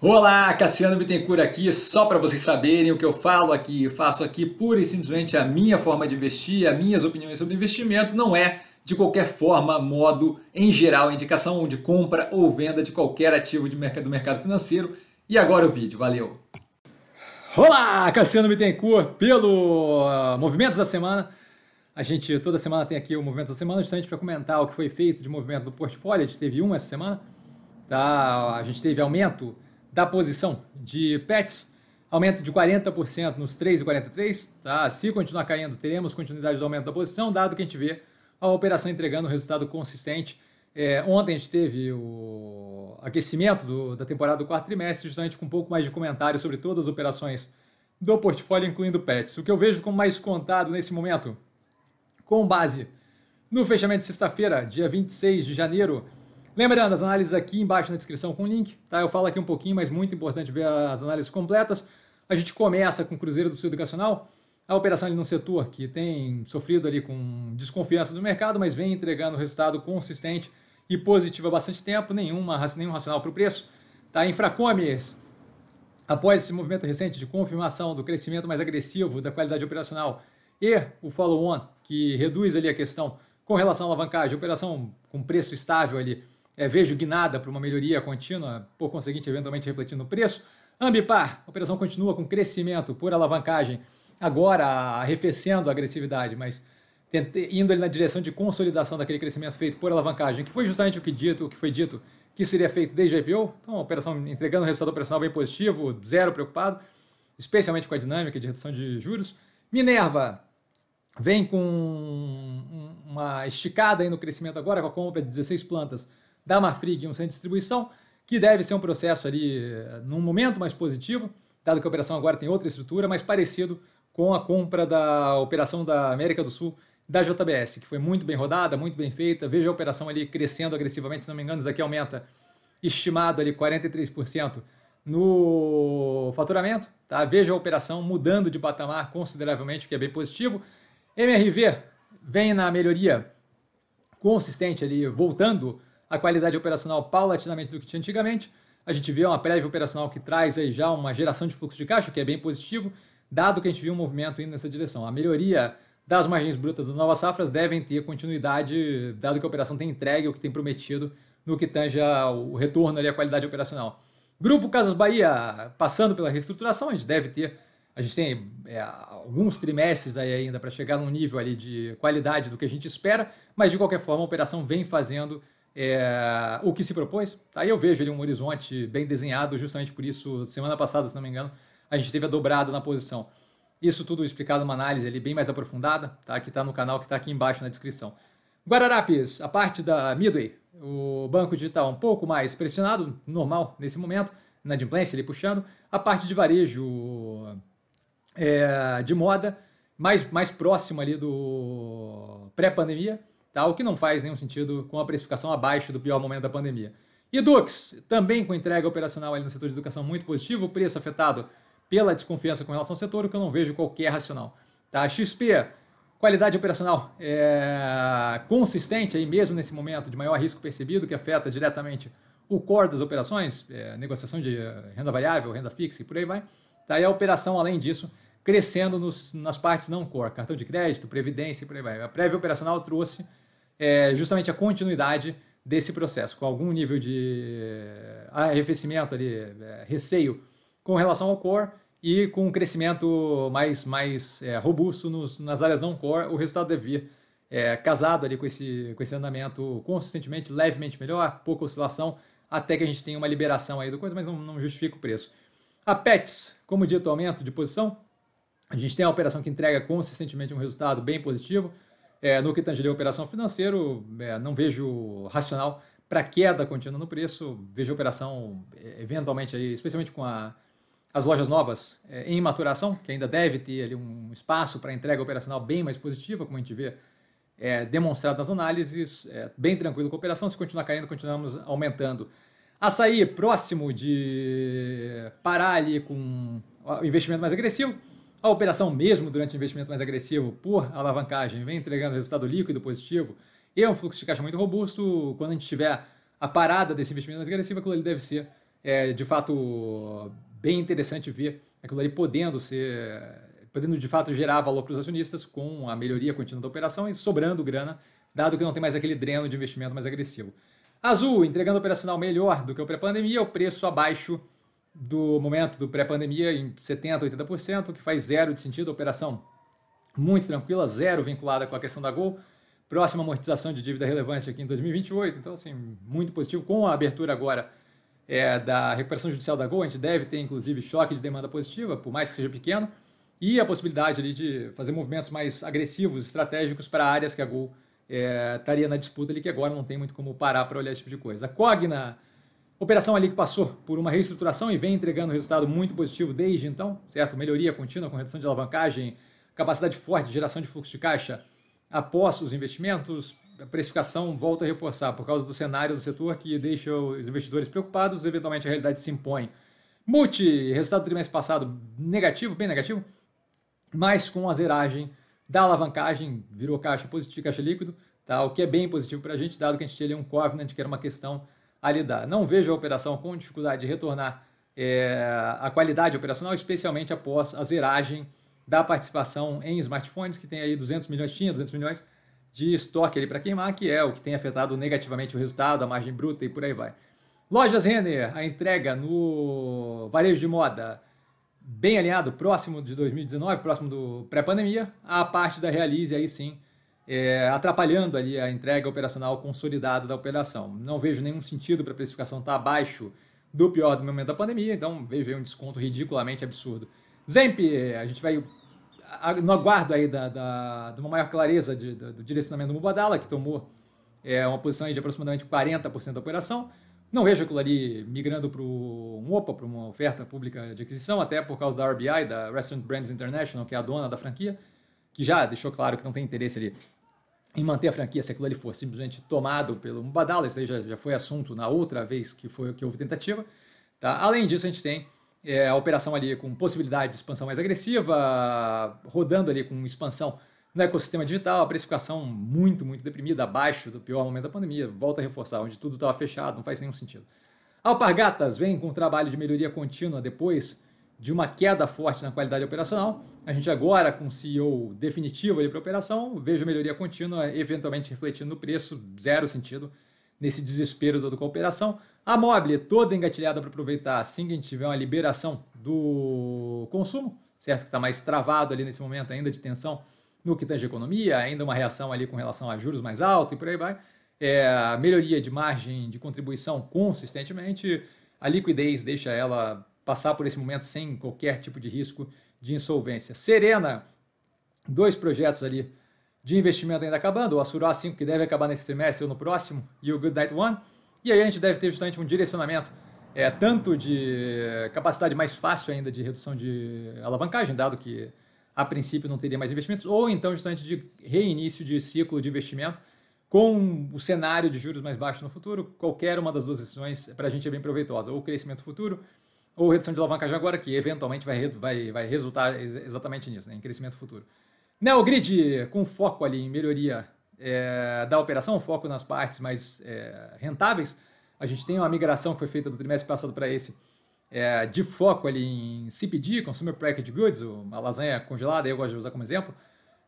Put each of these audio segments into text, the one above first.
Olá, Cassiano Bittencourt aqui, só para vocês saberem o que eu falo aqui, eu faço aqui pura e simplesmente a minha forma de investir, as minhas opiniões sobre investimento, não é de qualquer forma, modo, em geral, indicação de compra ou venda de qualquer ativo de mercado, do mercado financeiro. E agora o vídeo, valeu! Olá, Cassiano Bittencourt, pelo uh, Movimentos da Semana. A gente toda semana tem aqui o Movimento da Semana, justamente para comentar o que foi feito de movimento do portfólio. A gente teve um essa semana, tá? a gente teve aumento da posição de PETs, aumento de 40% nos 3,43. Tá? Se continuar caindo, teremos continuidade do aumento da posição, dado que a gente vê a operação entregando um resultado consistente. É, ontem a gente teve o aquecimento do, da temporada do quarto trimestre, justamente com um pouco mais de comentário sobre todas as operações do portfólio, incluindo PETs. O que eu vejo como mais contado nesse momento, com base no fechamento de sexta-feira, dia 26 de janeiro, Lembrando, as análises aqui embaixo na descrição com link, tá? Eu falo aqui um pouquinho, mas muito importante ver as análises completas. A gente começa com o Cruzeiro do Sul Educacional, a operação ali no setor que tem sofrido ali com desconfiança do mercado, mas vem entregando resultado consistente e positivo há bastante tempo, nenhuma, nenhum racional para o preço. Tá? Infracomes, após esse movimento recente de confirmação do crescimento mais agressivo da qualidade operacional e o follow-on, que reduz ali a questão com relação à alavancagem, operação com preço estável ali, é, vejo guinada para uma melhoria contínua, por conseguinte, eventualmente refletindo no preço. Ambipar, a operação continua com crescimento por alavancagem, agora arrefecendo a agressividade, mas indo ali na direção de consolidação daquele crescimento feito por alavancagem, que foi justamente o que, dito, o que foi dito que seria feito desde a IPO. Então, a operação entregando um resultado operacional bem positivo, zero preocupado, especialmente com a dinâmica de redução de juros. Minerva vem com uma esticada aí no crescimento agora, com a compra de 16 plantas da Marfrig um centro de distribuição, que deve ser um processo ali eh, num momento mais positivo, dado que a operação agora tem outra estrutura, mais parecido com a compra da operação da América do Sul da JBS, que foi muito bem rodada, muito bem feita. Veja a operação ali crescendo agressivamente, se não me engano, isso aqui aumenta estimado ali 43% no faturamento. Tá? Veja a operação mudando de patamar consideravelmente, o que é bem positivo. MRV vem na melhoria consistente ali, voltando a qualidade operacional paulatinamente do que tinha antigamente. A gente vê uma prévia operacional que traz aí já uma geração de fluxo de caixa, que é bem positivo, dado que a gente viu um movimento indo nessa direção. A melhoria das margens brutas das novas safras devem ter continuidade, dado que a operação tem entregue o que tem prometido no que tange o retorno ali à qualidade operacional. Grupo Casas Bahia, passando pela reestruturação, a gente deve ter, a gente tem é, alguns trimestres aí ainda para chegar num nível ali de qualidade do que a gente espera, mas de qualquer forma a operação vem fazendo é, o que se propôs. Aí eu vejo ali um horizonte bem desenhado, justamente por isso, semana passada, se não me engano, a gente teve a dobrada na posição. Isso tudo explicado numa análise ali bem mais aprofundada, tá? que está no canal que está aqui embaixo na descrição. Guararapes, a parte da Midway, o banco digital um pouco mais pressionado, normal nesse momento, na inadimplência ele puxando, a parte de varejo é, de moda, mais, mais próximo ali do pré-pandemia, tá? o que não faz nenhum sentido com a precificação abaixo do pior momento da pandemia. E Dux, também com entrega operacional ali no setor de educação muito positivo, o preço afetado pela desconfiança com relação ao setor, o que eu não vejo qualquer racional. Tá? XP, qualidade operacional é, consistente aí mesmo nesse momento de maior risco percebido, que afeta diretamente o core das operações, é, negociação de renda variável, renda fixa e por aí vai. Tá? E a operação, além disso, crescendo nos, nas partes não core, cartão de crédito, previdência e por aí vai. A prévia operacional trouxe é, justamente a continuidade desse processo, com algum nível de arrefecimento ali, é, receio com relação ao core e com um crescimento mais, mais é, robusto nos, nas áreas não core, o resultado deve vir é, casado ali com esse, com esse andamento consistentemente, levemente melhor, pouca oscilação, até que a gente tenha uma liberação aí do coisa, mas não, não justifica o preço. A PETS, como dito, aumento de posição, a gente tem a operação que entrega consistentemente um resultado bem positivo, é, no que tange a operação financeira, é, não vejo racional para queda contínua no preço. Vejo a operação, é, eventualmente, aí, especialmente com a, as lojas novas é, em maturação, que ainda deve ter ali, um espaço para entrega operacional bem mais positiva, como a gente vê é, demonstrado nas análises, é, bem tranquilo com a operação. Se continuar caindo, continuamos aumentando. Açaí, próximo de parar ali com investimento mais agressivo. A operação, mesmo durante o investimento mais agressivo por alavancagem, vem entregando resultado líquido positivo e é um fluxo de caixa muito robusto. Quando a gente tiver a parada desse investimento mais agressivo, aquilo ali deve ser é de fato bem interessante ver aquilo ali podendo ser, podendo de fato gerar valor para os acionistas com a melhoria contínua da operação e sobrando grana, dado que não tem mais aquele dreno de investimento mais agressivo. Azul, entregando operacional melhor do que o pré-pandemia, o preço abaixo do momento do pré-pandemia em 70%, 80%, que faz zero de sentido, operação muito tranquila, zero vinculada com a questão da Gol. Próxima amortização de dívida relevante aqui em 2028, então assim, muito positivo. Com a abertura agora é, da recuperação judicial da Gol, a gente deve ter inclusive choque de demanda positiva, por mais que seja pequeno, e a possibilidade ali de fazer movimentos mais agressivos, estratégicos para áreas que a Gol é, estaria na disputa ali, que agora não tem muito como parar para olhar esse tipo de coisa. A Cogna Operação ali que passou por uma reestruturação e vem entregando resultado muito positivo desde então, certo? Melhoria contínua com redução de alavancagem, capacidade forte de geração de fluxo de caixa após os investimentos. A precificação volta a reforçar por causa do cenário do setor que deixa os investidores preocupados, eventualmente a realidade se impõe. Multi, resultado do trimestre passado negativo, bem negativo, mas com a zeragem da alavancagem, virou caixa positivo, caixa líquido, tá? o que é bem positivo para a gente, dado que a gente tinha ali um covenant, que era uma questão a lidar. Não vejo a operação com dificuldade de retornar é, a qualidade operacional, especialmente após a zeragem da participação em smartphones, que tem aí 200 milhões, tinha 200 milhões de estoque ali para queimar, que é o que tem afetado negativamente o resultado, a margem bruta e por aí vai. Lojas Renner, a entrega no varejo de moda bem alinhado, próximo de 2019, próximo do pré-pandemia, a parte da Realize aí sim é, atrapalhando ali a entrega operacional consolidada da operação. Não vejo nenhum sentido para a precificação estar tá abaixo do pior do momento da pandemia, então vejo aí um desconto ridiculamente absurdo. Zemp, a gente vai no aguardo aí da, da, de uma maior clareza de, do, do direcionamento do Mubadala, que tomou é, uma posição de aproximadamente 40% da operação. Não vejo aquilo ali migrando para um OPA, para uma oferta pública de aquisição, até por causa da RBI, da Restaurant Brands International, que é a dona da franquia, que já deixou claro que não tem interesse ali em manter a franquia se aquilo ali for simplesmente tomado pelo Mubadala, isso aí já, já foi assunto na outra vez que, foi, que houve tentativa. Tá? Além disso, a gente tem é, a operação ali com possibilidade de expansão mais agressiva, rodando ali com expansão no ecossistema digital, a precificação muito, muito deprimida, abaixo do pior momento da pandemia, volta a reforçar, onde tudo estava fechado, não faz nenhum sentido. Alpargatas vem com um trabalho de melhoria contínua depois de uma queda forte na qualidade operacional. A gente agora, com o CEO definitivo para a operação, vejo melhoria contínua, eventualmente refletindo no preço, zero sentido nesse desespero todo com a operação. A Mobile toda engatilhada para aproveitar assim que a gente tiver uma liberação do consumo, certo? Que está mais travado ali nesse momento ainda de tensão no que tange economia, ainda uma reação ali com relação a juros mais altos e por aí vai. É, a melhoria de margem de contribuição consistentemente, a liquidez deixa ela passar por esse momento sem qualquer tipo de risco de insolvência. Serena, dois projetos ali de investimento ainda acabando, o Assura 5 que deve acabar nesse trimestre ou no próximo, e o Good Night One. E aí a gente deve ter justamente um direcionamento é, tanto de capacidade mais fácil ainda de redução de alavancagem, dado que a princípio não teria mais investimentos, ou então justamente de reinício de ciclo de investimento com o cenário de juros mais baixos no futuro. Qualquer uma das duas decisões para a gente é bem proveitosa, ou crescimento futuro ou redução de alavancagem agora, que eventualmente vai, vai, vai resultar exatamente nisso, né, em crescimento futuro. Neogrid, com foco ali em melhoria é, da operação, foco nas partes mais é, rentáveis. A gente tem uma migração que foi feita do trimestre passado para esse, é, de foco ali em CPG, Consumer Packaged Goods, uma lasanha congelada, eu gosto de usar como exemplo.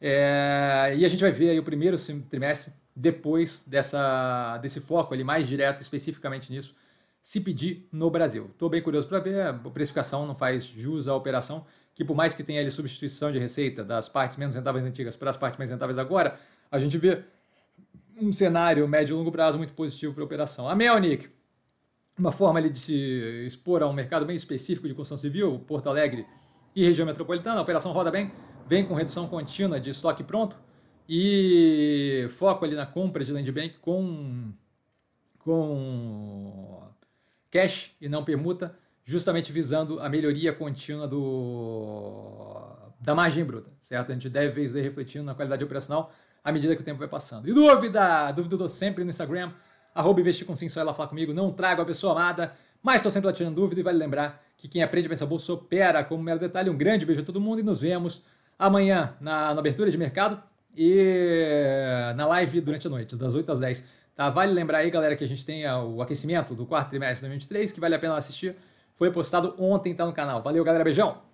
É, e a gente vai ver aí o primeiro trimestre depois dessa, desse foco ali mais direto especificamente nisso, se pedir no Brasil. Estou bem curioso para ver, a precificação não faz jus à operação, que por mais que tenha ali substituição de receita das partes menos rentáveis antigas para as partes mais rentáveis agora, a gente vê um cenário médio e longo prazo muito positivo para a operação. A Melnick, uma forma ali de se expor a um mercado bem específico de construção civil, Porto Alegre e região metropolitana, a operação roda bem, vem com redução contínua de estoque pronto e foco ali na compra de land bank com, com cash e não permuta, justamente visando a melhoria contínua do, da margem bruta, certo? A gente deve ver refletindo na qualidade operacional à medida que o tempo vai passando. E dúvida? Dúvida eu dou sempre no Instagram, arroba investir com sim, só ela falar comigo, não trago a pessoa amada, mas estou sempre lá tirando dúvida e vale lembrar que quem aprende a pensar bolsa opera como mero detalhe. Um grande beijo a todo mundo e nos vemos amanhã na, na abertura de mercado e na live durante a noite, das 8 às 10 Tá? Vale lembrar aí, galera, que a gente tem o aquecimento do quarto trimestre de 2023, que vale a pena assistir. Foi postado ontem, tá no canal. Valeu, galera. Beijão!